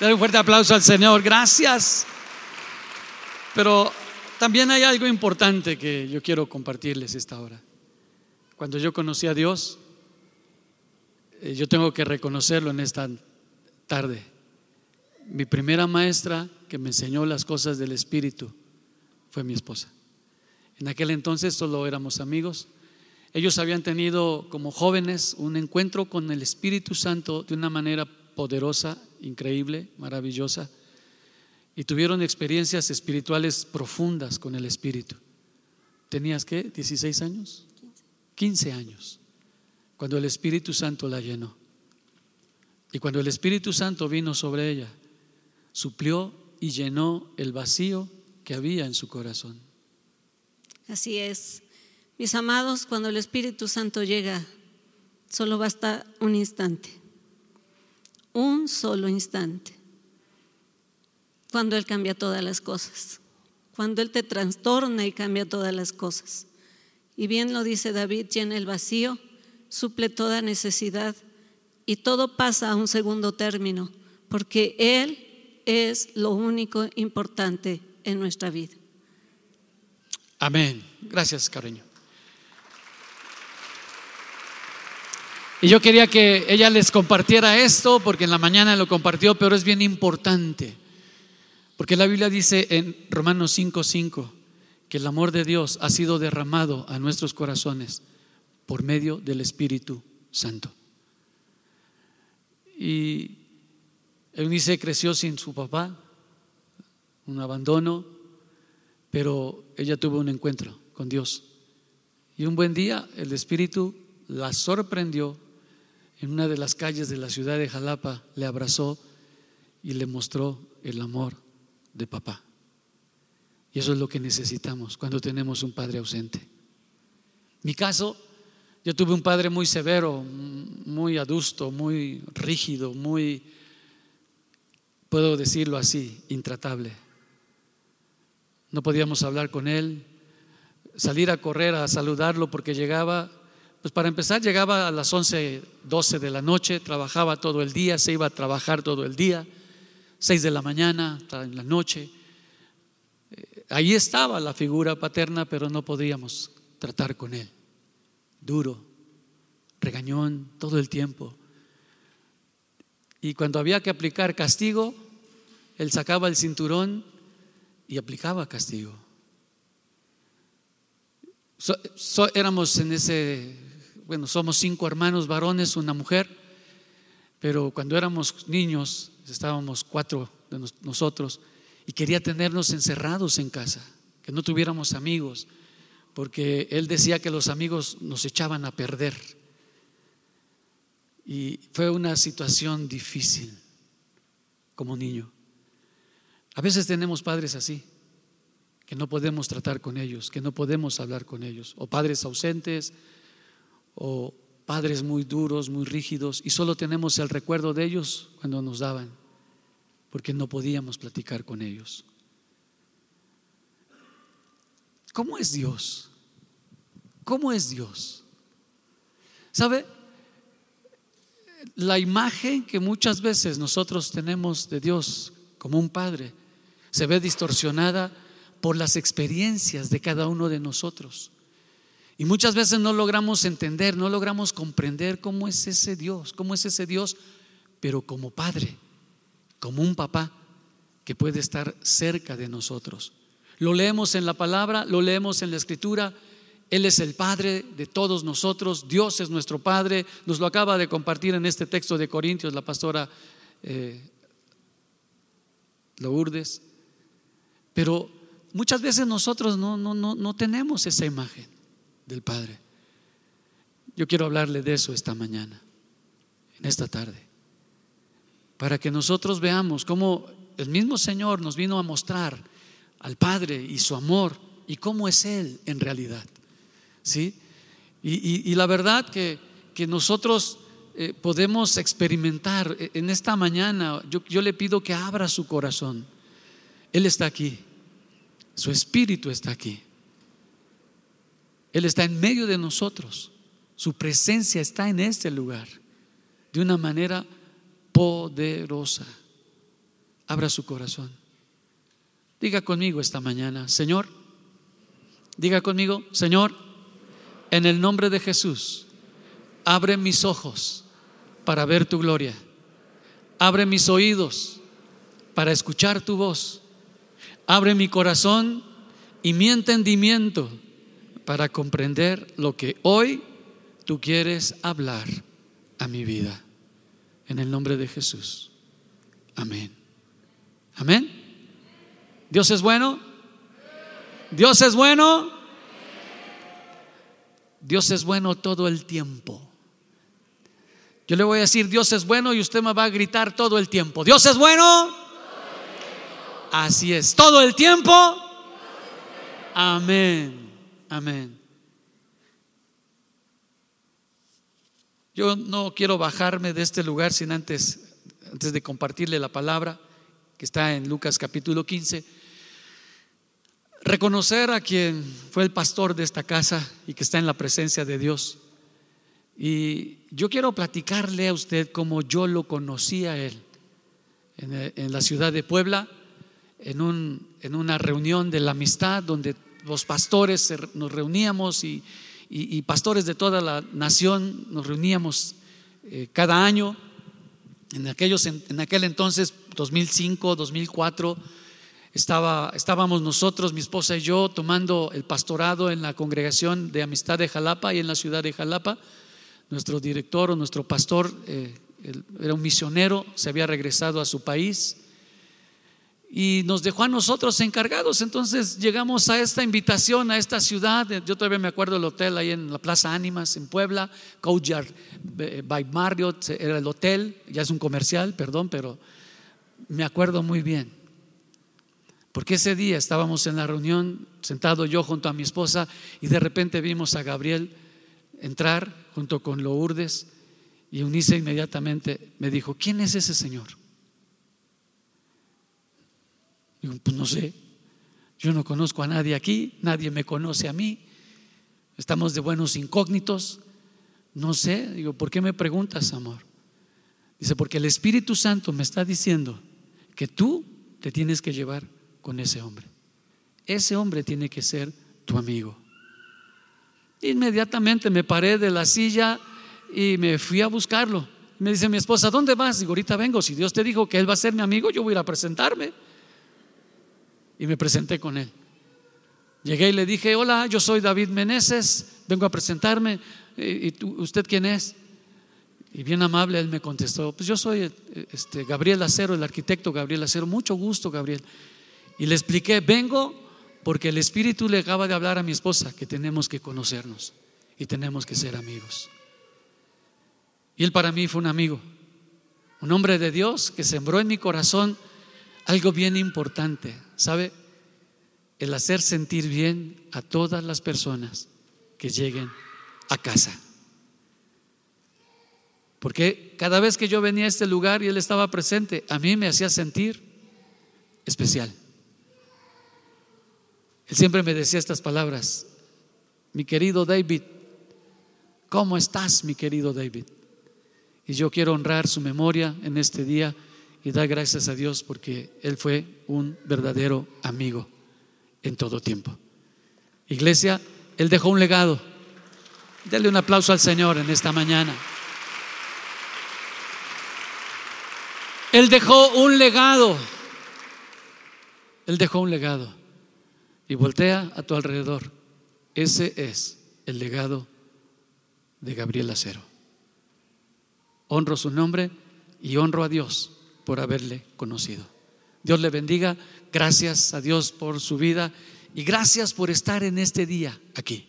Dale un fuerte aplauso al Señor. Gracias. Pero también hay algo importante que yo quiero compartirles esta hora. Cuando yo conocí a Dios, eh, yo tengo que reconocerlo en esta tarde. Mi primera maestra que me enseñó las cosas del Espíritu fue mi esposa. En aquel entonces solo éramos amigos. Ellos habían tenido como jóvenes un encuentro con el Espíritu Santo de una manera poderosa, increíble, maravillosa, y tuvieron experiencias espirituales profundas con el Espíritu. ¿Tenías qué? ¿16 años? 15 años, cuando el Espíritu Santo la llenó. Y cuando el Espíritu Santo vino sobre ella, suplió y llenó el vacío que había en su corazón. Así es. Mis amados, cuando el Espíritu Santo llega, solo basta un instante. Un solo instante. Cuando Él cambia todas las cosas. Cuando Él te trastorna y cambia todas las cosas. Y bien lo dice David, llena el vacío, suple toda necesidad y todo pasa a un segundo término, porque Él es lo único importante en nuestra vida. Amén. Gracias, cariño. Y yo quería que ella les compartiera esto, porque en la mañana lo compartió, pero es bien importante. Porque la Biblia dice en Romanos 5:5 que el amor de Dios ha sido derramado a nuestros corazones por medio del Espíritu Santo. Y Eunice creció sin su papá, un abandono, pero ella tuvo un encuentro con Dios. Y un buen día el Espíritu la sorprendió en una de las calles de la ciudad de Jalapa, le abrazó y le mostró el amor de papá. Y eso es lo que necesitamos cuando tenemos un padre ausente. Mi caso, yo tuve un padre muy severo, muy adusto, muy rígido, muy, puedo decirlo así, intratable. No podíamos hablar con él, salir a correr a saludarlo porque llegaba, pues para empezar llegaba a las 11, 12 de la noche, trabajaba todo el día, se iba a trabajar todo el día, 6 de la mañana, en la noche. Eh, ahí estaba la figura paterna, pero no podíamos tratar con él. Duro, regañón todo el tiempo. Y cuando había que aplicar castigo, él sacaba el cinturón y aplicaba castigo. éramos en ese, bueno, somos cinco hermanos varones, una mujer, pero cuando éramos niños, estábamos cuatro de nosotros, y quería tenernos encerrados en casa, que no tuviéramos amigos, porque él decía que los amigos nos echaban a perder. Y fue una situación difícil como niño. A veces tenemos padres así, que no podemos tratar con ellos, que no podemos hablar con ellos, o padres ausentes, o padres muy duros, muy rígidos, y solo tenemos el recuerdo de ellos cuando nos daban, porque no podíamos platicar con ellos. ¿Cómo es Dios? ¿Cómo es Dios? ¿Sabe? La imagen que muchas veces nosotros tenemos de Dios como un padre se ve distorsionada por las experiencias de cada uno de nosotros. Y muchas veces no logramos entender, no logramos comprender cómo es ese Dios, cómo es ese Dios, pero como padre, como un papá que puede estar cerca de nosotros. Lo leemos en la palabra, lo leemos en la escritura. Él es el Padre de todos nosotros, Dios es nuestro Padre. Nos lo acaba de compartir en este texto de Corintios la pastora eh, Lourdes. Pero muchas veces nosotros no, no, no, no tenemos esa imagen del Padre. Yo quiero hablarle de eso esta mañana, en esta tarde, para que nosotros veamos cómo el mismo Señor nos vino a mostrar al Padre y su amor y cómo es Él en realidad. ¿Sí? Y, la verdad que, que nosotros eh, podemos experimentar en esta mañana, yo le pido que abra su corazón. Él está aquí, su espíritu está aquí. Él está en medio de nosotros. Su presencia está en este lugar de una manera poderosa. abra su corazón. Diga conmigo esta mañana, Señor, diga conmigo, Señor, en el nombre de Jesús, abre mis ojos para ver tu gloria. Abre mis oídos para escuchar tu voz. Abre mi corazón y mi entendimiento para comprender lo que hoy tú quieres hablar a mi vida. En el nombre de Jesús. Amén. Amén. Dios es bueno. Dios es bueno. Dios es bueno todo el tiempo. Yo le voy a decir, Dios es bueno y usted me va a gritar todo el tiempo. Dios es bueno. Así es, todo el tiempo. Amén. Amén. Yo no quiero bajarme de este lugar sin antes, antes de compartirle la palabra que está en Lucas capítulo 15, reconocer a quien fue el pastor de esta casa y que está en la presencia de Dios. Y yo quiero platicarle a usted cómo yo lo conocí a él en, la ciudad de Puebla, en, un, en, una reunión de la amistad donde los pastores nos reuníamos y, pastores de toda la nación nos reuníamos eh, cada año. En, aquellos, en, aquel entonces, 2005, 2004, estaba, estábamos nosotros, mi esposa y yo, tomando el pastorado en la congregación de amistad de Jalapa y en la ciudad de Jalapa nuestro director o nuestro pastor eh, era un misionero, se había regresado a su país y nos dejó a nosotros encargados. Entonces llegamos a esta invitación, a esta ciudad. Yo todavía me acuerdo del hotel ahí en la Plaza Ánimas, en Puebla, Courtyard eh, by Marriott, era el hotel, ya es un comercial, perdón, pero me acuerdo muy bien. Porque ese día estábamos en la reunión, sentado yo junto a mi esposa, y de repente vimos a Gabriel entrar junto con Lourdes y Unice inmediatamente me dijo, ¿quién es ese señor? Digo, pues no sé, yo no conozco a nadie aquí, nadie me conoce a mí, estamos de buenos incógnitos, no sé, digo, ¿por qué me preguntas, amor? Dice, porque el Espíritu Santo me está diciendo que tú te tienes que llevar con ese hombre. Ese hombre tiene que ser tu amigo. Inmediatamente me paré de la silla y me fui a buscarlo. Me dice mi esposa, ¿dónde vas? Digo, ahorita vengo. Si Dios te dijo que él va a ser mi amigo, yo voy a ir a presentarme. Y me presenté con él. Llegué y le dije, hola, yo soy David Meneses, vengo a presentarme. ¿Y usted quién es? Y bien amable él me contestó, pues yo soy este, Gabriel Acero, el arquitecto Gabriel Acero. Mucho gusto, Gabriel. Y le expliqué, vengo porque el Espíritu le acaba de hablar a mi esposa que tenemos que conocernos y tenemos que ser amigos. Y él para mí fue un amigo, un hombre de Dios que sembró en mi corazón algo bien importante, ¿sabe? El hacer sentir bien a todas las personas que lleguen a casa. Porque cada vez que yo venía a este lugar y él estaba presente, a mí me hacía sentir especial. Él siempre me decía estas palabras, mi querido David, ¿cómo estás, mi querido David? Y yo quiero honrar su memoria en este día y dar gracias a Dios porque Él fue un verdadero amigo en todo tiempo. Iglesia, Él dejó un legado. Dale un aplauso al Señor en esta mañana. Él dejó un legado. Él dejó un legado y voltea a tu alrededor. Ese es el legado de Gabriel Acero. Honro su nombre y honro a Dios por haberle conocido. Dios le bendiga. Gracias a Dios por su vida y gracias por estar en este día aquí,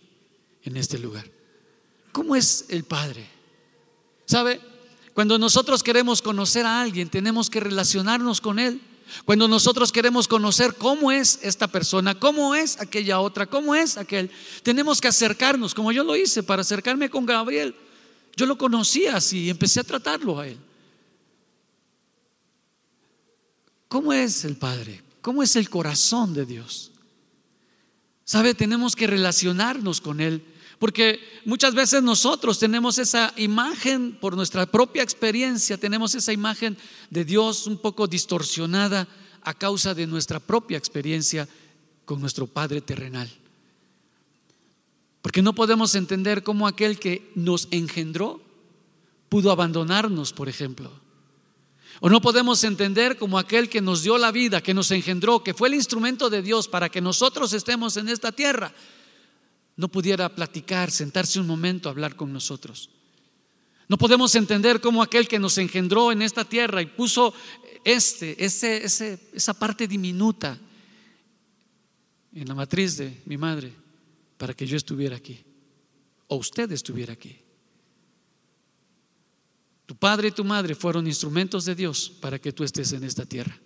en este lugar. ¿Cómo es el Padre? ¿Sabe? Cuando nosotros queremos conocer a alguien, tenemos que relacionarnos con Él. Cuando nosotros queremos conocer cómo es esta persona, cómo es aquella otra, cómo es aquel, tenemos que acercarnos, como yo lo hice para acercarme con Gabriel. Yo lo conocía así y empecé a tratarlo a él. ¿Cómo es el Padre? ¿Cómo es el corazón de Dios? ¿Sabe? Tenemos que relacionarnos con Él Porque muchas veces nosotros tenemos esa imagen, por nuestra propia experiencia, tenemos esa imagen de Dios un poco distorsionada a causa de nuestra propia experiencia con nuestro Padre terrenal. Porque no podemos entender cómo aquel que nos engendró pudo abandonarnos, por ejemplo. O no podemos entender cómo aquel que nos dio la vida, que nos engendró, que fue el instrumento de Dios para que nosotros estemos en esta tierra, no pudiera platicar, sentarse un momento a hablar con nosotros. No podemos entender cómo aquel que nos engendró en esta tierra y puso este, ese, esa parte diminuta en la matriz de mi madre para que yo estuviera aquí o usted estuviera aquí. Tu padre y tu madre fueron instrumentos de Dios para que tú estés en esta tierra,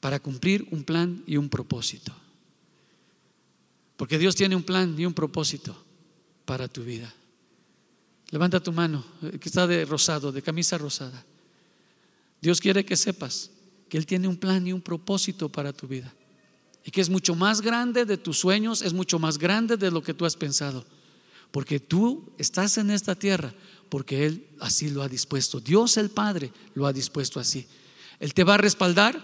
para cumplir un plan y un propósito. Porque Dios tiene un plan y un propósito para tu vida. Levanta tu mano, eh, que está de rosado, de camisa rosada. Dios quiere que sepas que Él tiene un plan y un propósito para tu vida. Y que es mucho más grande de tus sueños, es mucho más grande de lo que tú has pensado. Porque tú estás en esta tierra porque Él así lo ha dispuesto. Dios el Padre lo ha dispuesto así. Él te va a respaldar,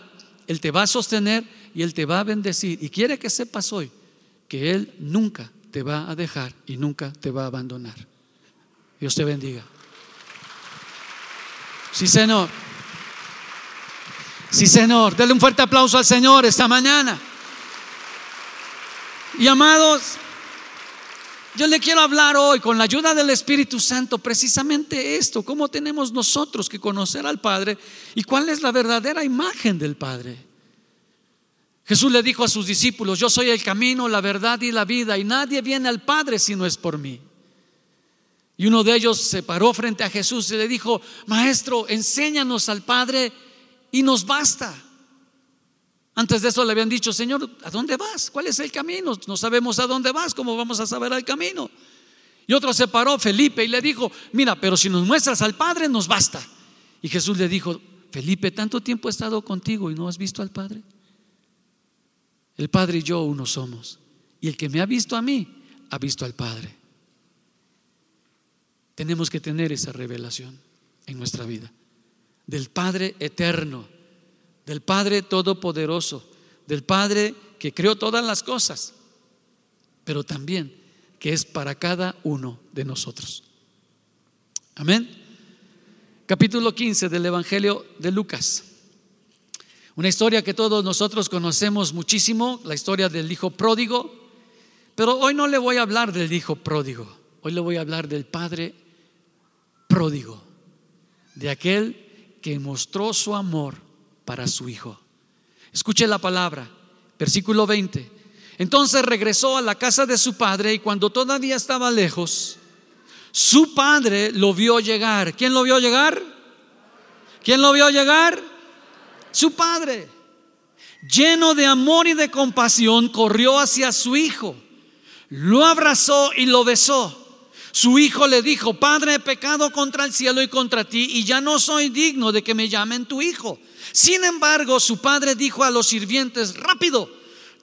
Él te va a sostener y Él te va a bendecir. Y quiere que sepas hoy que Él nunca te va a dejar y nunca te va a abandonar. Dios te bendiga. Sí, Señor. Sí, Señor. Dale un fuerte aplauso al Señor esta mañana. Y amados, yo le quiero hablar hoy con la ayuda del Espíritu Santo precisamente esto, cómo tenemos nosotros que conocer al Padre y cuál es la verdadera imagen del Padre. Jesús le dijo a sus discípulos, yo soy el camino, la verdad y la vida, y nadie viene al Padre si no es por mí. Y uno de ellos se paró frente a Jesús y le dijo, Maestro, enséñanos al Padre y nos basta. Antes de eso le habían dicho, Señor, ¿a dónde vas? ¿Cuál es el camino? No sabemos a dónde vas, ¿cómo vamos a saber el camino? Y otro se paró, Felipe, y le dijo, mira, pero si nos muestras al Padre, nos basta. Y Jesús le dijo, Felipe, tanto tiempo he estado contigo y no has visto al Padre. El Padre y yo uno somos. Y el que me ha visto a mí, ha visto al Padre. Tenemos que tener esa revelación en nuestra vida. Del Padre eterno, del Padre todopoderoso, del Padre que creó todas las cosas, pero también que es para cada uno de nosotros. Amén. Capítulo 15 del Evangelio de Lucas. Una historia que todos nosotros conocemos muchísimo, la historia del hijo pródigo, pero hoy no le voy a hablar del hijo pródigo, hoy le voy a hablar del padre pródigo, de aquel que mostró su amor para su hijo. Escuche la palabra, versículo 20. Entonces regresó a la casa de su padre y cuando todavía estaba lejos, su padre lo vio llegar. ¿Quién lo vio llegar? ¿Quién lo vio llegar? su padre, lleno de amor y de compasión, corrió hacia su hijo, lo abrazó y lo besó. Su hijo le dijo, Padre, he pecado contra el cielo y contra ti, y ya no soy digno de que me llamen tu hijo. Sin embargo, su padre dijo a los sirvientes, rápido,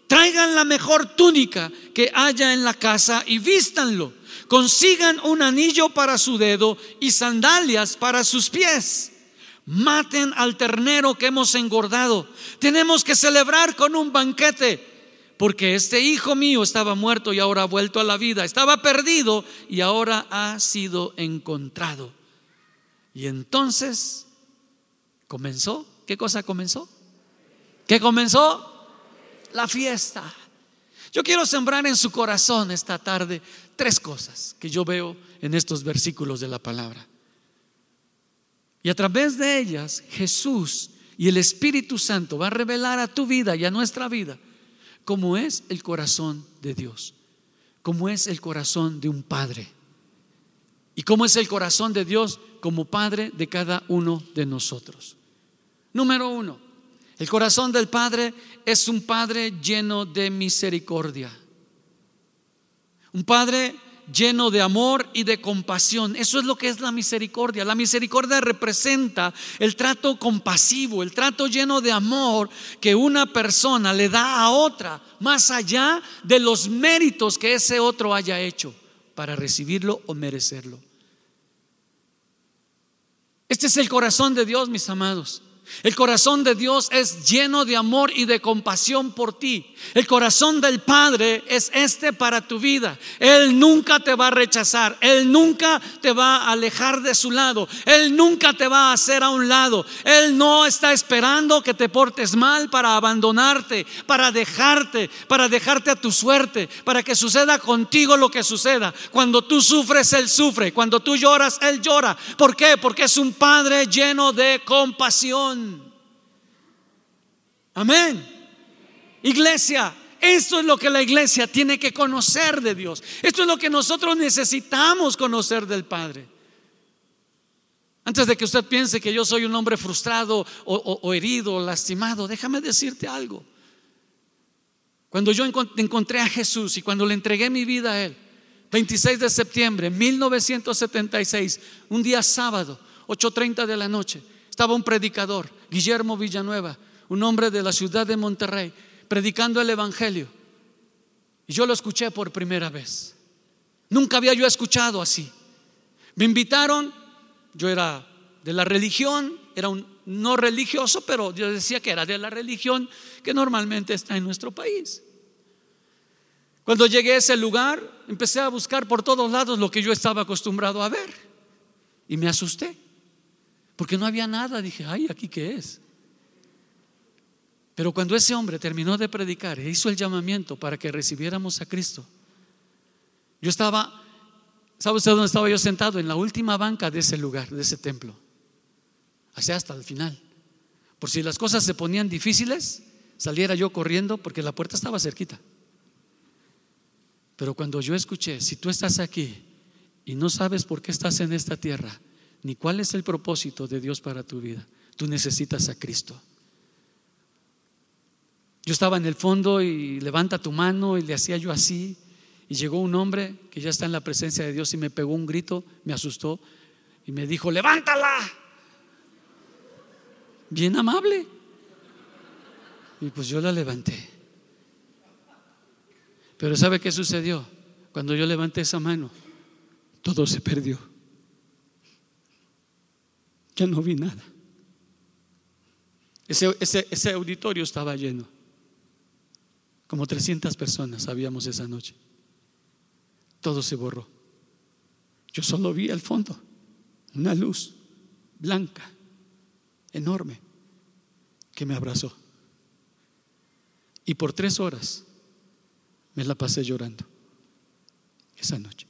traigan la mejor túnica que haya en la casa y vístanlo. Consigan un anillo para su dedo y sandalias para sus pies maten al ternero que hemos engordado. Tenemos que celebrar con un banquete, porque este hijo mío estaba muerto y ahora ha vuelto a la vida. Estaba perdido y ahora ha sido encontrado. Y entonces comenzó. ¿Qué cosa comenzó? ¿Qué comenzó? La fiesta. Yo quiero sembrar en su corazón esta tarde tres cosas que yo veo en estos versículos de la palabra. Y a través de ellas Jesús y el Espíritu Santo va a revelar a tu vida y a nuestra vida cómo es el corazón de Dios, cómo es el corazón de un Padre y cómo es el corazón de Dios como Padre de cada uno de nosotros. Número uno, el corazón del Padre es un Padre lleno de misericordia. Un Padre lleno de amor y de compasión. Eso es lo que es la misericordia. La misericordia representa el trato compasivo, el trato lleno de amor que una persona le da a otra, más allá de los méritos que ese otro haya hecho para recibirlo o merecerlo. Este es el corazón de Dios, mis amados. El corazón de Dios es lleno de amor y de compasión por ti. El corazón del Padre es este para tu vida. Él nunca te va a rechazar. Él nunca te va a alejar de su lado. Él nunca te va a hacer a un lado. Él no está esperando que te portes mal para abandonarte, para dejarte, para dejarte a tu suerte, para que suceda contigo lo que suceda. Cuando tú sufres, Él sufre. Cuando tú lloras, Él llora. ¿Por qué? Porque es un Padre lleno de compasión. Amén. Iglesia, esto es lo que la iglesia tiene que conocer de Dios. Esto es lo que nosotros necesitamos conocer del Padre. Antes de que usted piense que yo soy un hombre frustrado o, herido o lastimado, déjame decirte algo. Cuando yo encontré a Jesús y cuando le entregué mi vida a Él, 26 de septiembre de 1976, un día sábado, 8.30 de la noche, estaba un predicador, Guillermo Villanueva, un hombre de la ciudad de Monterrey, predicando el Evangelio. Y yo lo escuché por primera vez. Nunca había yo escuchado así. Me invitaron, yo era de la religión, era un no religioso, pero yo decía que era de la religión que normalmente está en nuestro país. Cuando llegué a ese lugar, empecé a buscar por todos lados lo que yo estaba acostumbrado a ver. Y me asusté. Porque no había nada. Dije, ay, ¿aquí qué es? Pero cuando ese hombre terminó de predicar e hizo el llamamiento para que recibiéramos a Cristo, yo estaba, ¿sabe usted dónde estaba yo sentado? En la última banca de ese lugar, de ese templo. Así hasta el final. Por si las cosas se ponían difíciles, saliera yo corriendo porque la puerta estaba cerquita. Pero cuando yo escuché, si tú estás aquí y no sabes por qué estás en esta tierra, ni cuál es el propósito de Dios para tu vida. Tú necesitas a Cristo. Yo estaba en el fondo y levanta tu mano y le hacía yo así. Y llegó un hombre que ya está en la presencia de Dios y me pegó un grito, me asustó y me dijo, levántala. Bien amable. Y pues yo la levanté. Pero ¿sabe qué sucedió? Cuando yo levanté esa mano, todo se perdió ya no vi nada. Ese, ese, auditorio estaba lleno. Como 300 personas habíamos esa noche. Todo se borró. Yo solo vi al fondo una luz blanca, enorme, que me abrazó. Y por tres horas me la pasé llorando esa noche.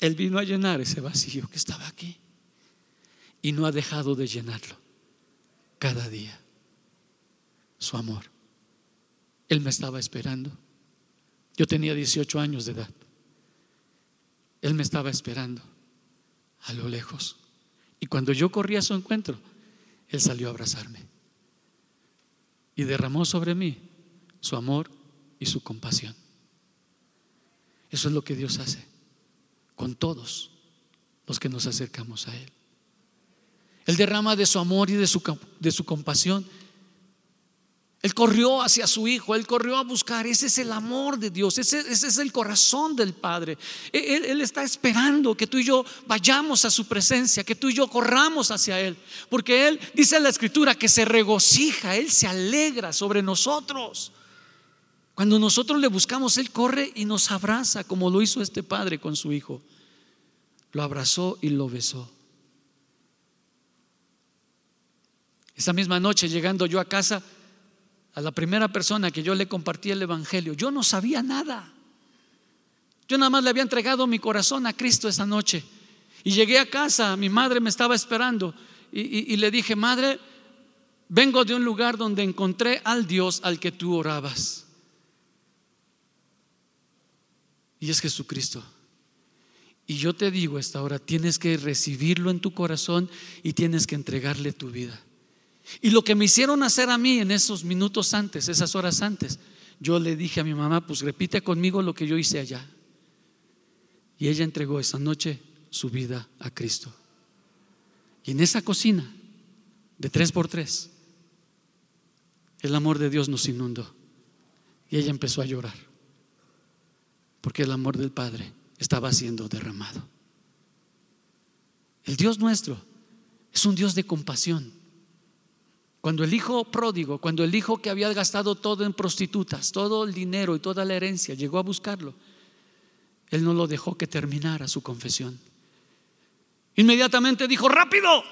Él vino a llenar ese vacío que estaba aquí y no ha dejado de llenarlo cada día. Su amor. Él me estaba esperando. Yo tenía 18 años de edad. Él me estaba esperando a lo lejos. Y cuando yo corrí a su encuentro, Él salió a abrazarme. Y derramó sobre mí su amor y su compasión. Eso es lo que Dios hace con todos los que nos acercamos a Él. Él derrama de su amor y de su, de su compasión. Él corrió hacia su Hijo, Él corrió a buscar. Ese es el amor de Dios, ese, es el corazón del Padre. Él, él, está esperando que tú y yo vayamos a su presencia, que tú y yo corramos hacia Él. Porque Él dice en la Escritura que se regocija, Él se alegra sobre nosotros. Cuando nosotros le buscamos, Él corre y nos abraza, como lo hizo este padre con su hijo. Lo abrazó y lo besó. Esa misma noche, llegando yo a casa, a la primera persona que yo le compartí el Evangelio, yo no sabía nada. Yo nada más le había entregado mi corazón a Cristo esa noche. Y llegué a casa, mi madre me estaba esperando y, y le dije, madre, vengo de un lugar donde encontré al Dios al que tú orabas. Y es Jesucristo. Y yo te digo esta hora, tienes que recibirlo en tu corazón y tienes que entregarle tu vida. Y lo que me hicieron hacer a mí en esos minutos antes, esas horas antes, yo le dije a mi mamá, pues repite conmigo lo que yo hice allá. Y ella entregó esa noche su vida a Cristo. Y en esa cocina, de tres por tres, el amor de Dios nos inundó. Y ella empezó a llorar porque el amor del Padre estaba siendo derramado. El Dios nuestro es un Dios de compasión. Cuando el hijo pródigo, cuando el hijo que había gastado todo en prostitutas, todo el dinero y toda la herencia, llegó a buscarlo, él no lo dejó que terminara su confesión. Inmediatamente dijo, rápido,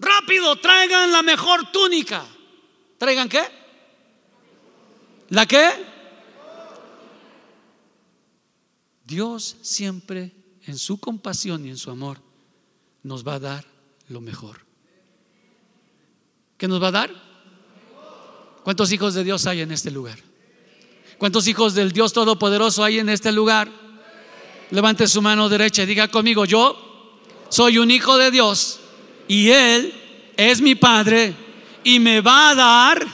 rápido, traigan la mejor túnica. ¿Traigan qué? ¿La qué? Dios siempre en su compasión y en su amor nos va a dar lo mejor. ¿Qué nos va a dar? ¿Cuántos hijos de Dios hay en este lugar? ¿Cuántos hijos del Dios Todopoderoso hay en este lugar? Levante su mano derecha y diga conmigo, yo soy un hijo de Dios y Él es mi Padre y me va a dar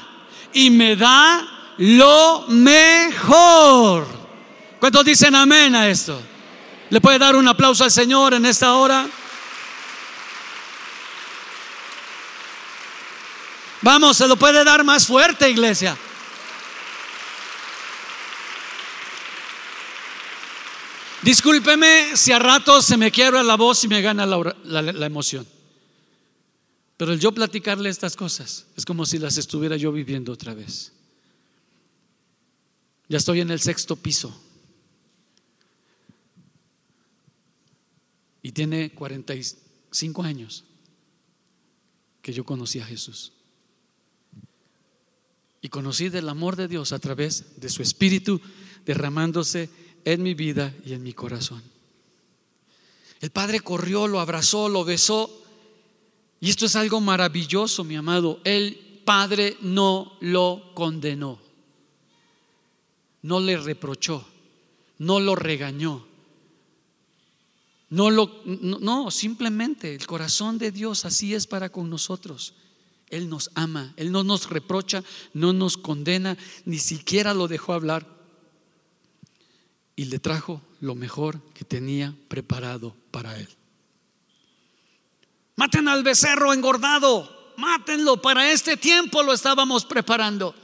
y me da lo mejor. ¿Cuántos dicen amén a esto? ¿Le puede dar un aplauso al Señor en esta hora? Vamos, se lo puede dar más fuerte, iglesia. Discúlpeme si a ratos se me quiebra la voz y me gana la, emoción. Pero el yo platicarle estas cosas es como si las estuviera yo viviendo otra vez. Ya estoy en el sexto piso. Y tiene 45 años que yo conocí a Jesús y conocí del amor de Dios a través de su Espíritu derramándose en mi vida y en mi corazón. El Padre corrió, lo abrazó, lo besó. Y esto es algo maravilloso, mi amado. El Padre no lo condenó, no le reprochó, no lo regañó. No lo no, simplemente el corazón de Dios así es para con nosotros. Él nos ama, Él no nos reprocha, no nos condena, ni siquiera lo dejó hablar. Y le trajo lo mejor que tenía preparado para Él. Maten al becerro engordado, mátenlo, para este tiempo lo estábamos preparando.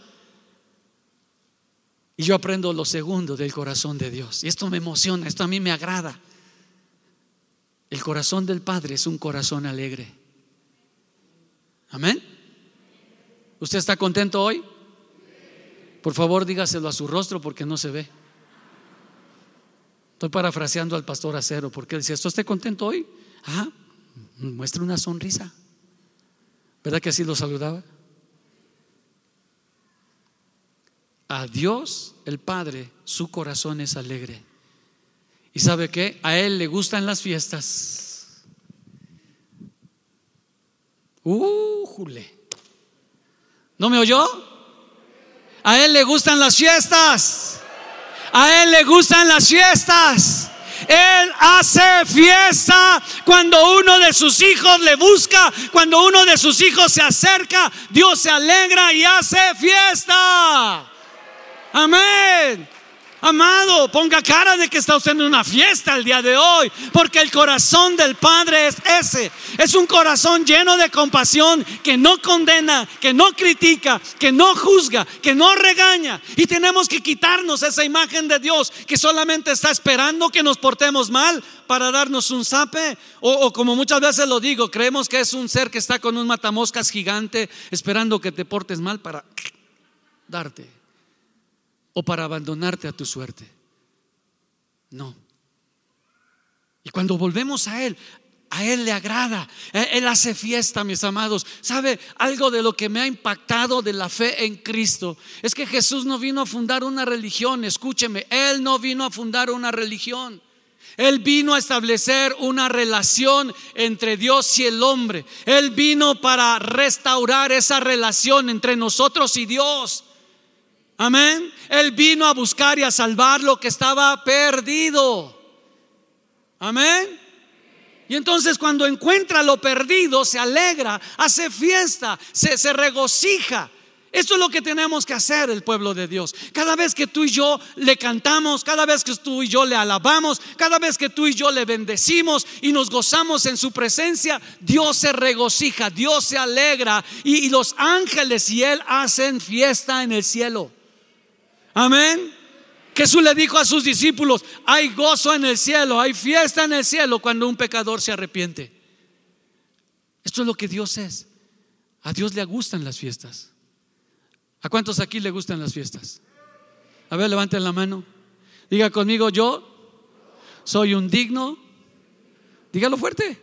Y yo aprendo lo segundo del corazón de Dios. Y esto me emociona, esto a mí me agrada. El corazón del Padre es un corazón alegre. Amén. ¿Usted está contento hoy? Por favor, dígaselo a su rostro porque no se ve. Estoy parafraseando al pastor Acero porque él decía, ¿esto esté contento hoy? Ah, muestra una sonrisa. ¿Verdad que así lo saludaba? A Dios, el Padre, su corazón es alegre. ¿Y sabe qué? A Él le gustan las fiestas. Uh, jule. ¿No me oyó? A él le gustan las fiestas. A él le gustan las fiestas. Él hace fiesta cuando uno de sus hijos le busca, cuando uno de sus hijos se acerca, Dios se alegra y hace fiesta. Amén. Amado, ponga cara de que está usted en una fiesta el día de hoy, porque el corazón del Padre es ese. Es un corazón lleno de compasión que no condena, que no critica, que no juzga, que no regaña. Y tenemos que quitarnos esa imagen de Dios que solamente está esperando que nos portemos mal para darnos un zape. O, o como muchas veces lo digo, creemos que es un ser que está con un matamoscas gigante esperando que te portes mal para darte o para abandonarte a tu suerte. No. Y cuando volvemos a Él, a Él le agrada. Él hace fiesta, mis amados. ¿Sabe algo de lo que me ha impactado de la fe en Cristo? Es que Jesús no vino a fundar una religión, escúcheme, Él no vino a fundar una religión. Él vino a establecer una relación entre Dios y el hombre. Él vino para restaurar esa relación entre nosotros y Dios. Amén. Él vino a buscar y a salvar lo que estaba perdido. Amén. Y entonces cuando encuentra lo perdido, se alegra, hace fiesta, se, se, regocija. Esto es lo que tenemos que hacer el pueblo de Dios. Cada vez que tú y yo le cantamos, cada vez que tú y yo le alabamos, cada vez que tú y yo le bendecimos y nos gozamos en su presencia, Dios se regocija, Dios se alegra y, y los ángeles y Él hacen fiesta en el cielo. Amén. Jesús le dijo a sus discípulos, hay gozo en el cielo, hay fiesta en el cielo cuando un pecador se arrepiente. Esto es lo que Dios es. A Dios le gustan las fiestas. ¿A cuántos aquí le gustan las fiestas? A ver, levanten la mano. Diga conmigo, yo soy un digno, dígalo fuerte,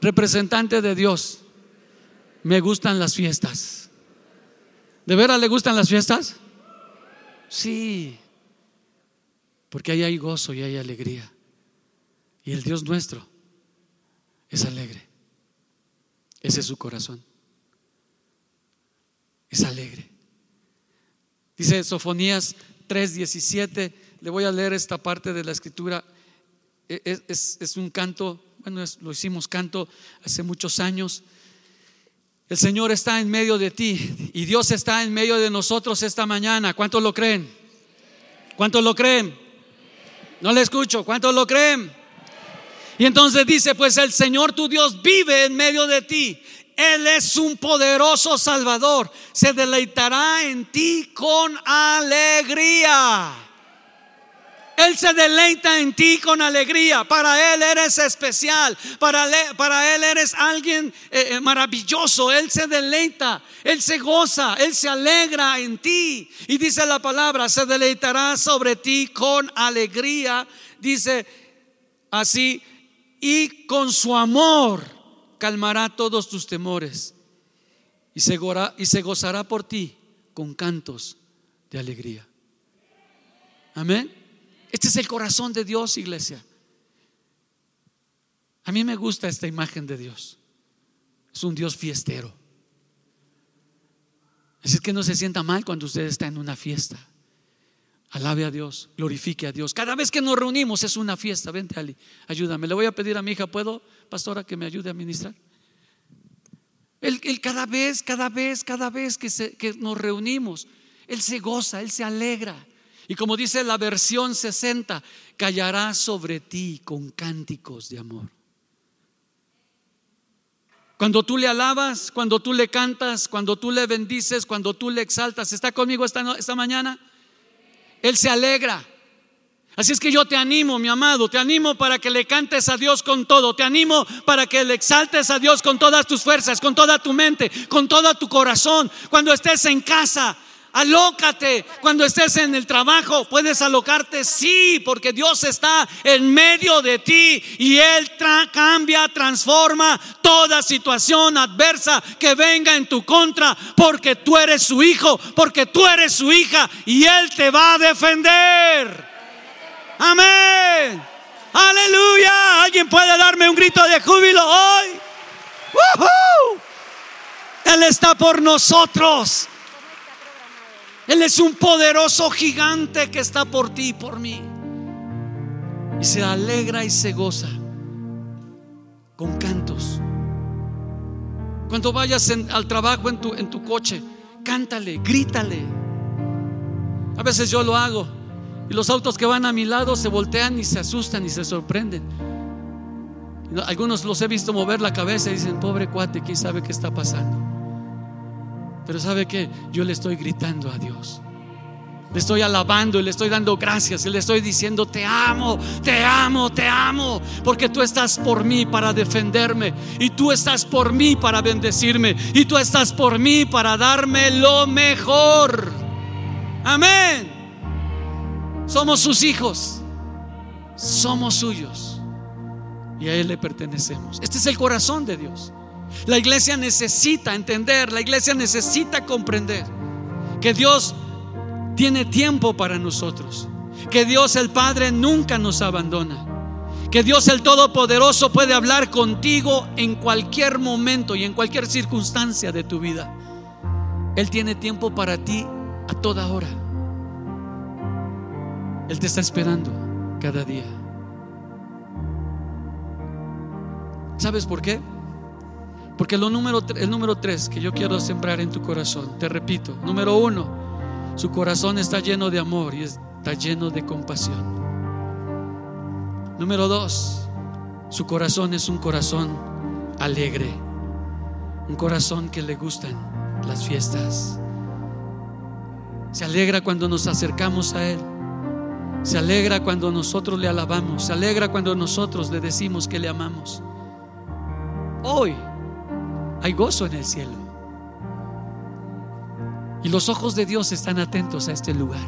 representante de Dios. Me gustan las fiestas. ¿De veras le gustan las fiestas? Sí, porque ahí hay gozo y hay alegría. Y el Dios nuestro es alegre. Ese es su corazón. Es alegre. Dice Sofonías 3:17, le voy a leer esta parte de la escritura. E, es, un canto, bueno, lo hicimos canto hace muchos años. El Señor está en medio de ti y Dios está en medio de nosotros esta mañana. ¿Cuántos lo creen? ¿Cuántos lo creen? No le escucho. ¿Cuántos lo creen? Y entonces dice, pues el Señor tu Dios vive en medio de ti. Él es un poderoso Salvador. Se deleitará en ti con alegría. Él se deleita en ti con alegría. Para Él eres especial. Para, para Él eres alguien eh, eh, maravilloso. Él se deleita. Él se goza. Él se alegra en ti. Y dice la palabra, se deleitará sobre ti con alegría. Dice así. Y con su amor calmará todos tus temores. Y y se gozará por ti con cantos de alegría. Amén. Este es el corazón de Dios, iglesia. A mí me gusta esta imagen de Dios. Es un Dios fiestero. Así que no se sienta mal cuando usted está en una fiesta. Alabe a Dios, glorifique a Dios. Cada vez que nos reunimos es una fiesta. Vente, Ali, ayúdame. Le voy a pedir a mi hija, ¿puedo, pastora, que me ayude a ministrar? Él, cada vez, cada vez, cada vez que, que nos reunimos, Él se goza, Él se alegra. Y como dice la versión 60, callará sobre ti con cánticos de amor. Cuando tú le alabas, cuando tú le cantas, cuando tú le bendices, cuando tú le exaltas, ¿está conmigo esta, esta mañana? Él se alegra. Así es que yo te animo, mi amado, te animo para que le cantes a Dios con todo, te animo para que le exaltes a Dios con todas tus fuerzas, con toda tu mente, con todo tu corazón. Cuando estés en casa, Alócate. Cuando estés en el trabajo, puedes alocarte, sí, porque Dios está en medio de ti y Él cambia, transforma toda situación adversa que venga en tu contra, porque tú eres su hijo, porque tú eres su hija y Él te va a defender. Amén. Aleluya. ¿Alguien puede darme un grito de júbilo hoy? Él está por nosotros. Él es un poderoso gigante que está por ti y por mí. Y se alegra y se goza con cantos. Cuando vayas al trabajo en tu, en tu coche, cántale, grítale. A veces yo lo hago. Y los autos que van a mi lado se voltean y se asustan y se sorprenden. Algunos los he visto mover la cabeza y dicen, pobre cuate, ¿quién sabe qué está pasando? Pero sabe que yo le estoy gritando a Dios. Le estoy alabando y le estoy dando gracias y le estoy diciendo, te amo, te amo, te amo, porque tú estás por mí para defenderme y tú estás por mí para bendecirme y tú estás por mí para darme lo mejor. Amén. Somos sus hijos, somos suyos y a Él le pertenecemos. Este es el corazón de Dios. La iglesia necesita entender, la iglesia necesita comprender que Dios tiene tiempo para nosotros, que Dios el Padre nunca nos abandona, que Dios el Todopoderoso puede hablar contigo en cualquier momento y en cualquier circunstancia de tu vida. Él tiene tiempo para ti a toda hora. Él te está esperando cada día. ¿Sabes por qué? Porque lo número, el número tres que yo quiero sembrar en tu corazón, te repito, número uno, su corazón está lleno de amor y está lleno de compasión. Número dos, su corazón es un corazón alegre, un corazón que le gustan las fiestas. Se alegra cuando nos acercamos a Él. Se alegra cuando nosotros le alabamos, se alegra cuando nosotros le decimos que le amamos. Hoy hay gozo en el cielo. Y los ojos de Dios están atentos a este lugar.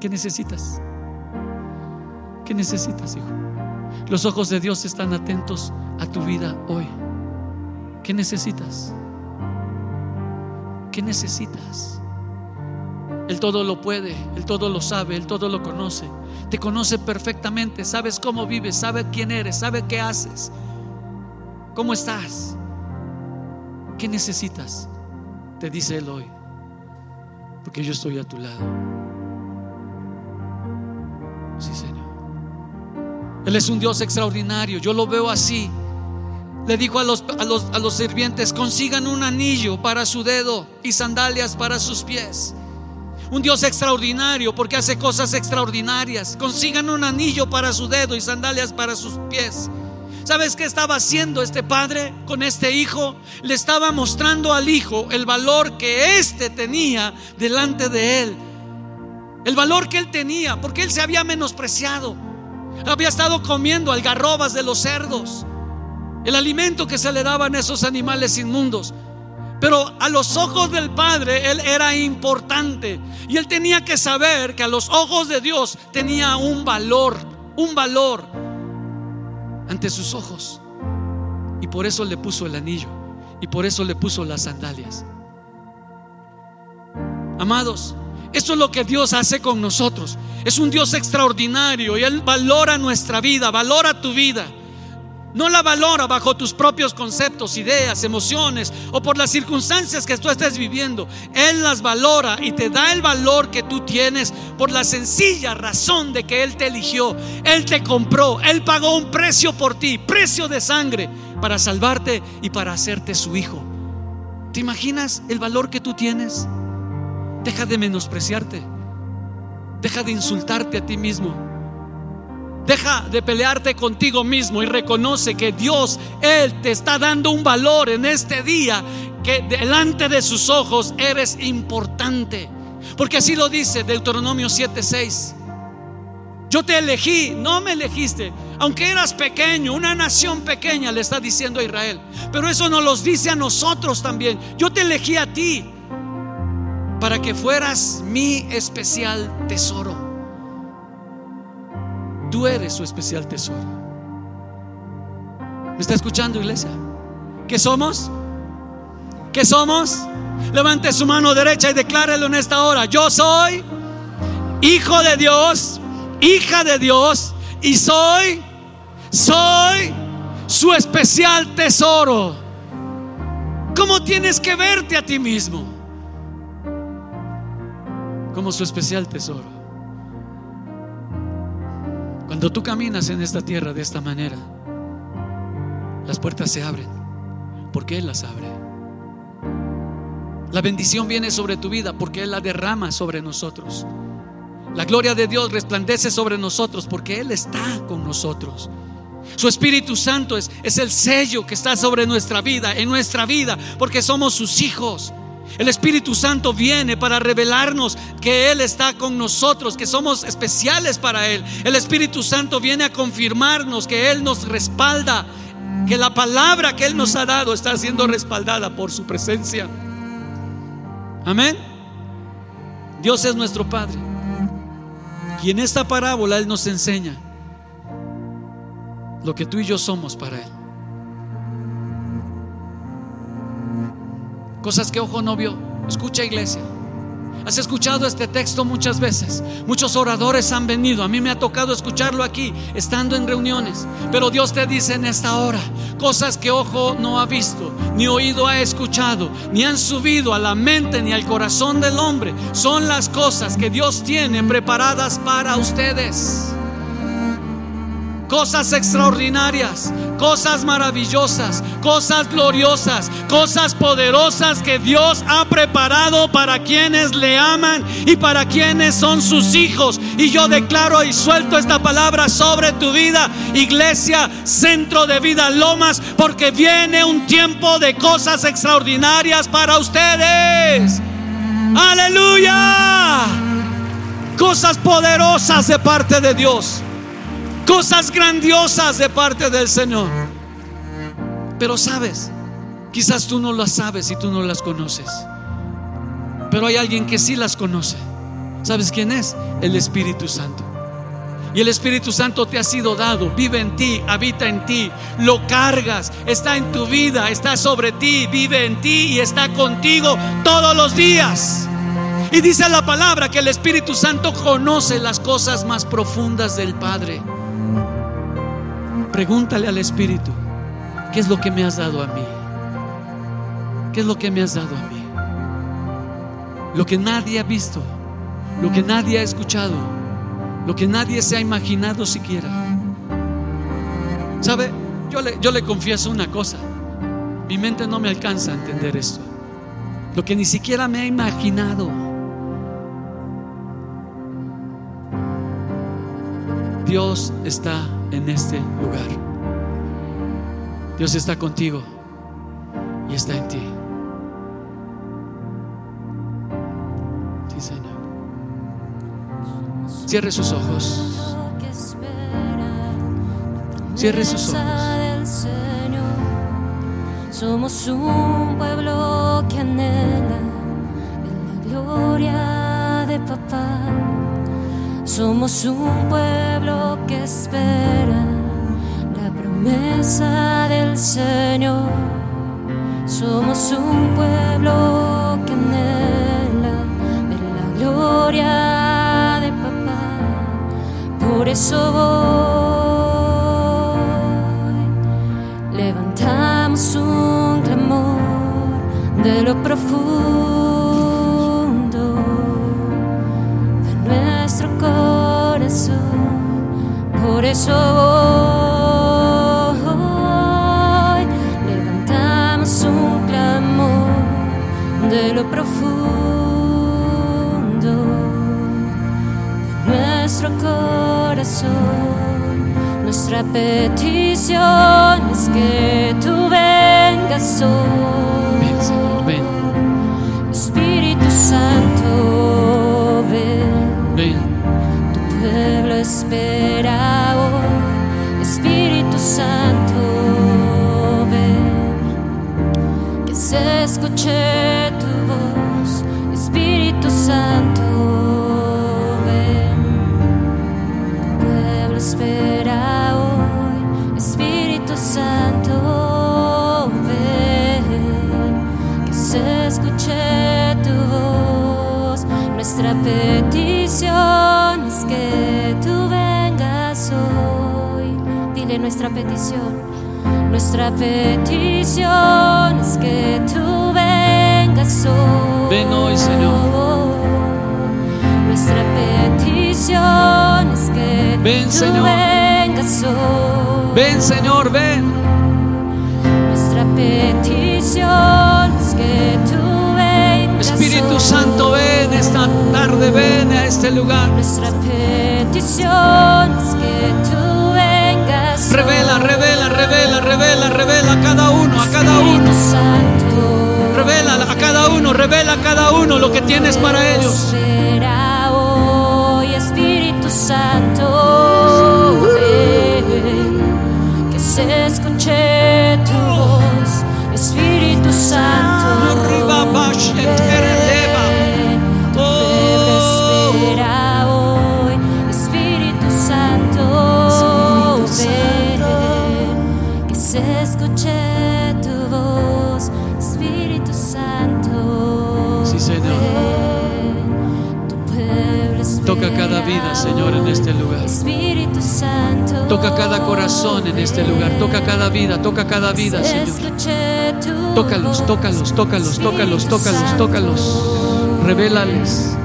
¿Qué necesitas? ¿Qué necesitas, hijo? Los ojos de Dios están atentos a tu vida hoy. ¿Qué necesitas? ¿Qué necesitas? Él todo lo puede, Él todo lo sabe, Él todo lo conoce. Te conoce perfectamente, sabes cómo vives, sabe quién eres, sabe qué haces, cómo estás. ¿Qué necesitas? Te dice Él hoy, porque yo estoy a tu lado. Sí, Señor. Él es un Dios extraordinario, yo lo veo así. Le dijo a los, a los, a los sirvientes, consigan un anillo para su dedo y sandalias para sus pies. Un Dios extraordinario porque hace cosas extraordinarias. Consigan un anillo para su dedo y sandalias para sus pies. ¿Sabes qué estaba haciendo este padre con este hijo? Le estaba mostrando al hijo el valor que éste tenía delante de él. El valor que él tenía, porque él se había menospreciado. Había estado comiendo algarrobas de los cerdos, el alimento que se le daban a esos animales inmundos. Pero a los ojos del Padre Él era importante. Y Él tenía que saber que a los ojos de Dios tenía un valor, un valor ante sus ojos. Y por eso le puso el anillo. Y por eso le puso las sandalias. Amados, eso es lo que Dios hace con nosotros. Es un Dios extraordinario y Él valora nuestra vida, valora tu vida. No la valora bajo tus propios conceptos, ideas, emociones o por las circunstancias que tú estés viviendo. Él las valora y te da el valor que tú tienes por la sencilla razón de que Él te eligió. Él te compró. Él pagó un precio por ti, precio de sangre, para salvarte y para hacerte su hijo. ¿Te imaginas el valor que tú tienes? Deja de menospreciarte. Deja de insultarte a ti mismo. Deja de pelearte contigo mismo y reconoce que Dios, Él te está dando un valor en este día que delante de sus ojos eres importante. Porque así lo dice Deuteronomio 7:6. Yo te elegí, no me elegiste, aunque eras pequeño, una nación pequeña, le está diciendo a Israel. Pero eso nos los dice a nosotros también. Yo te elegí a ti para que fueras mi especial tesoro. Tú eres su especial tesoro. ¿Me está escuchando, iglesia? ¿Qué somos? ¿Qué somos? Levante su mano derecha y declárelo en esta hora. Yo soy hijo de Dios, hija de Dios y soy, soy su especial tesoro. ¿Cómo tienes que verte a ti mismo? Como su especial tesoro. Cuando tú caminas en esta tierra de esta manera, las puertas se abren, porque Él las abre. La bendición viene sobre tu vida porque Él la derrama sobre nosotros. La gloria de Dios resplandece sobre nosotros porque Él está con nosotros. Su Espíritu Santo es, es el sello que está sobre nuestra vida, en nuestra vida, porque somos sus hijos. El Espíritu Santo viene para revelarnos que Él está con nosotros, que somos especiales para Él. El Espíritu Santo viene a confirmarnos que Él nos respalda, que la palabra que Él nos ha dado está siendo respaldada por su presencia. Amén. Dios es nuestro Padre. Y en esta parábola Él nos enseña lo que tú y yo somos para Él. Cosas que ojo no vio. Escucha iglesia. Has escuchado este texto muchas veces. Muchos oradores han venido. A mí me ha tocado escucharlo aquí, estando en reuniones. Pero Dios te dice en esta hora cosas que ojo no ha visto, ni oído ha escuchado, ni han subido a la mente ni al corazón del hombre. Son las cosas que Dios tiene preparadas para ustedes cosas extraordinarias, cosas maravillosas, cosas gloriosas, cosas poderosas que Dios ha preparado para quienes le aman y para quienes son sus hijos. Y yo declaro y suelto esta palabra sobre tu vida, iglesia, centro de vida Lomas, porque viene un tiempo de cosas extraordinarias para ustedes. Aleluya. Cosas poderosas de parte de Dios. Cosas grandiosas de parte del Señor. Pero sabes, quizás tú no las sabes y tú no las conoces. Pero hay alguien que sí las conoce. ¿Sabes quién es? El Espíritu Santo. Y el Espíritu Santo te ha sido dado, vive en ti, habita en ti, lo cargas, está en tu vida, está sobre ti, vive en ti y está contigo todos los días. Y dice la palabra que el Espíritu Santo conoce las cosas más profundas del Padre. Pregúntale al Espíritu, ¿qué es lo que me has dado a mí? ¿Qué es lo que me has dado a mí? Lo que nadie ha visto, lo que nadie ha escuchado, lo que nadie se ha imaginado siquiera. ¿Sabe? Yo le, confieso una cosa. Mi mente no me alcanza a entender esto. Lo que ni siquiera me ha imaginado. Dios está en este lugar. Dios está contigo y está en ti. Sí, Señor. Cierre sus ojos. Cierre sus ojos. Somos un pueblo que anhela en la gloria de papá. Somos un pueblo que espera la promesa del Señor. Somos un pueblo que anhela ver la gloria de papá. Por eso voy. Levantamos un clamor de lo profundo corazón. Por eso voy. Levantamos un clamor de lo profundo de nuestro corazón. Nuestra petición es que tú vengas hoy. Ven, Señor, ven. Nuestra petición es que tú vengas Espíritu. Santo, ven esta tarde, ven a este lugar. Nuestra petición es que tú vengas. Revela, revela, revela, revela, revela a cada uno, a cada uno. Revela a cada uno, revela a cada uno lo que tienes para ellos. Espera hoy, Espíritu Santo, se escuche Toca cada corazón en este lugar. Toca cada vida, toca cada vida, Señor. Tócalos, tócalos, tócalos, tócalos, tócalos, tócalos. Revélales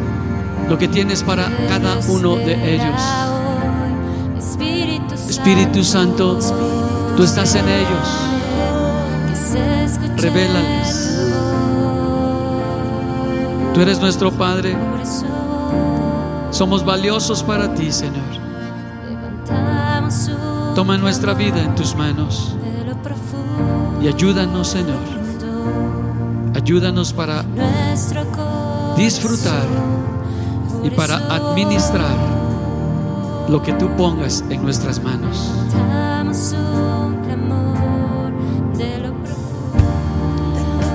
lo que tienes para cada uno de ellos. Espíritu Santo. Tú estás en ellos. Revélales. Tú eres nuestro Padre. Somos valiosos para ti, Señor. Toma nuestra vida en tus manos y ayúdanos, Señor. Ayúdanos para disfrutar y para administrar lo que tú pongas en nuestras manos.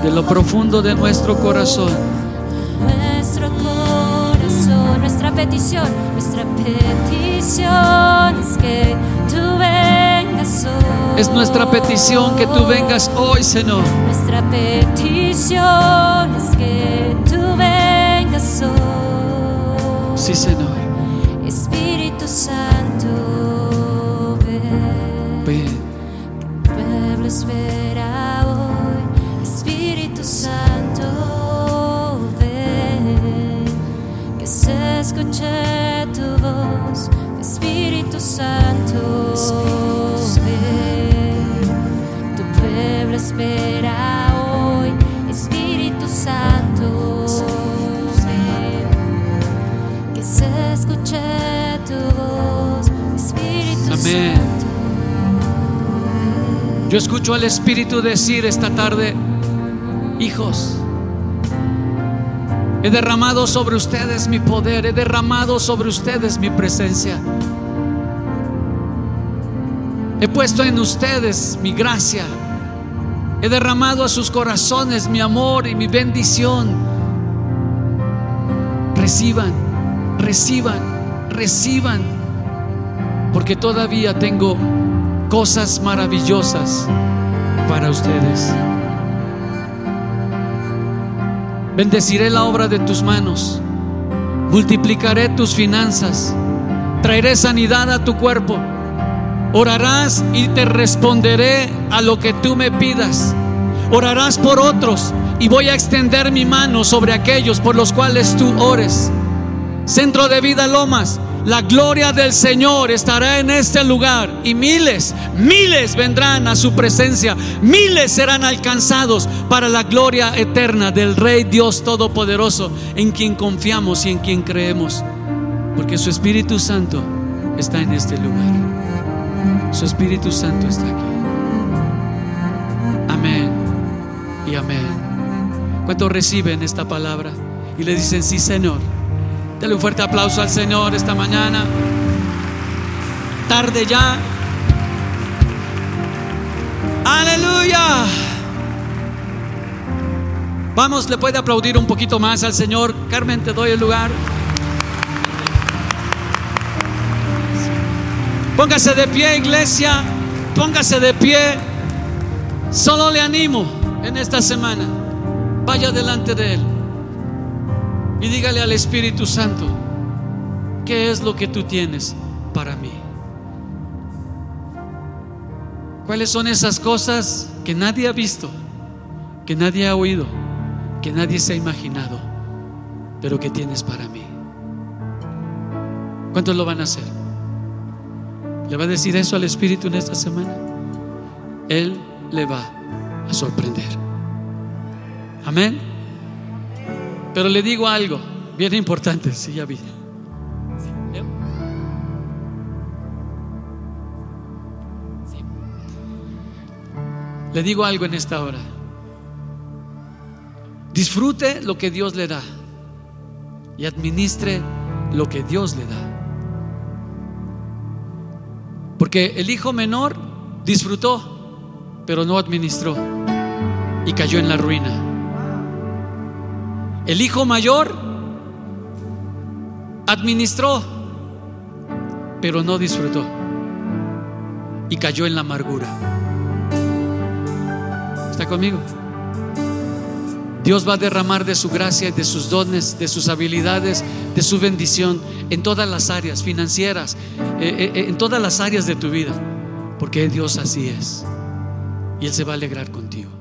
De lo profundo. De Nuestro corazón, nuestra petición, nuestra petición es que tú vengas hoy. es nuestra petición que tú vengas hoy, Señor. Nuestra petición es que tú vengas hoy. Sí, Señor. Yo escucho al Espíritu decir esta tarde, hijos, he derramado sobre ustedes mi poder, he derramado sobre ustedes mi presencia. He puesto en ustedes mi gracia. He derramado a sus corazones mi amor y mi bendición. Reciban, reciban, reciban, porque todavía tengo cosas maravillosas para ustedes. Bendeciré la obra de tus manos, multiplicaré tus finanzas, traeré sanidad a tu cuerpo. Orarás y te responderé a lo que tú me pidas. Orarás por otros y voy a extender mi mano sobre aquellos por los cuales tú ores. Centro de Vida Lomas, la gloria del Señor estará en este lugar y miles, miles vendrán a su presencia, miles serán alcanzados para la gloria eterna del Rey Dios Todopoderoso en quien confiamos y en quien creemos, porque su Espíritu Santo está en este lugar. Su Espíritu Santo está aquí. Amén y amén. ¿Cuántos reciben esta palabra? Y le dicen, sí, Señor. Dale un fuerte aplauso al Señor esta mañana. Tarde ya. Aleluya. Vamos, le puede aplaudir un poquito más al Señor. Carmen, te doy el lugar. Póngase de pie, iglesia. Póngase de pie. Solo le animo en esta semana. Vaya delante de Él y dígale al Espíritu Santo, ¿qué es lo que tú tienes para mí? ¿Cuáles son esas cosas que nadie ha visto, que nadie ha oído, que nadie se ha imaginado, pero que tienes para mí? ¿Cuántos lo van a hacer? ¿Le va a decir eso al Espíritu en esta semana? Él le va a sorprender. Amén. Pero le digo algo bien importante, si ya vi. Le digo algo en esta hora. Disfrute lo que Dios le da y administre lo que Dios le da. Porque el hijo menor disfrutó, pero no administró y cayó en la ruina. El hijo mayor administró, pero no disfrutó y cayó en la amargura. ¿Está conmigo? Dios va a derramar de su gracia, de sus dones, de sus habilidades, de su bendición en todas las áreas financieras, eh, eh, en todas las áreas de tu vida, porque Dios así es. Y Él se va a alegrar contigo.